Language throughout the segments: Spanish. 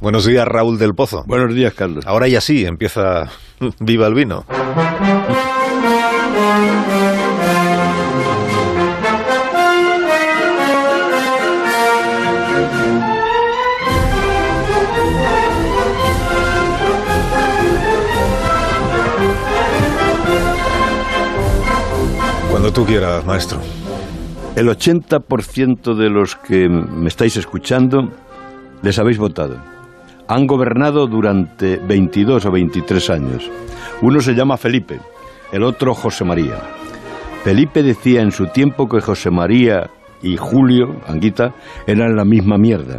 Buenos días, Raúl del Pozo. Buenos días, Carlos. Ahora ya sí, empieza Viva el vino. Cuando tú quieras, maestro. El 80% de los que me estáis escuchando les habéis votado. Han gobernado durante 22 o 23 años. Uno se llama Felipe, el otro José María. Felipe decía en su tiempo que José María y Julio, Anguita, eran la misma mierda.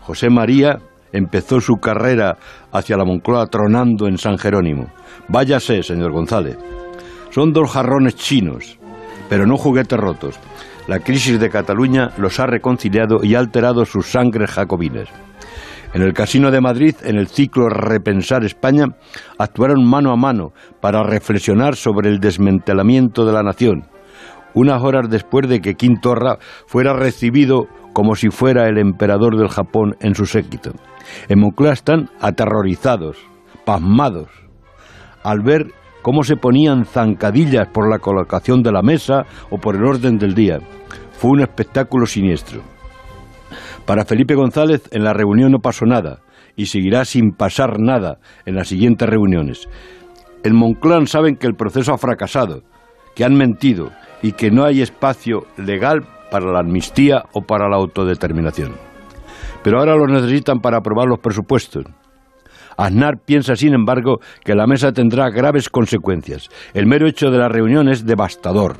José María empezó su carrera hacia la Moncloa tronando en San Jerónimo. Váyase, señor González. Son dos jarrones chinos, pero no juguetes rotos. La crisis de Cataluña los ha reconciliado y ha alterado sus sangres jacobinas. En el Casino de Madrid, en el ciclo Repensar España, actuaron mano a mano para reflexionar sobre el desmantelamiento de la nación, unas horas después de que Quintorra fuera recibido como si fuera el emperador del Japón en su séquito. En Moncloa están aterrorizados, pasmados, al ver cómo se ponían zancadillas por la colocación de la mesa o por el orden del día. Fue un espectáculo siniestro. Para Felipe González en la reunión no pasó nada y seguirá sin pasar nada en las siguientes reuniones. En Monclán saben que el proceso ha fracasado, que han mentido y que no hay espacio legal para la amnistía o para la autodeterminación. Pero ahora lo necesitan para aprobar los presupuestos. Aznar piensa, sin embargo, que la mesa tendrá graves consecuencias. El mero hecho de la reunión es devastador.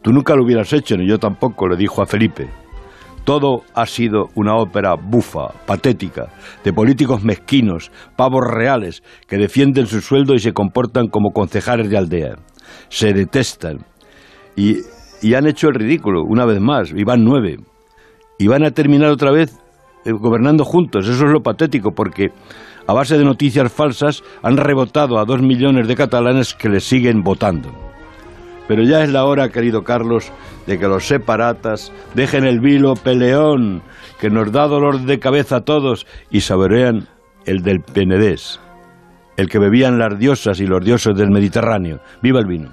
Tú nunca lo hubieras hecho, ni yo tampoco, le dijo a Felipe. Todo ha sido una ópera bufa, patética, de políticos mezquinos, pavos reales, que defienden su sueldo y se comportan como concejales de aldea. Se detestan. Y, y han hecho el ridículo, una vez más, y van nueve. Y van a terminar otra vez eh, gobernando juntos. Eso es lo patético, porque a base de noticias falsas han rebotado a dos millones de catalanes que les siguen votando. Pero ya es la hora, querido Carlos, de que los separatas dejen el vilo peleón que nos da dolor de cabeza a todos y saborean el del Penedés, el que bebían las diosas y los dioses del Mediterráneo. ¡Viva el vino!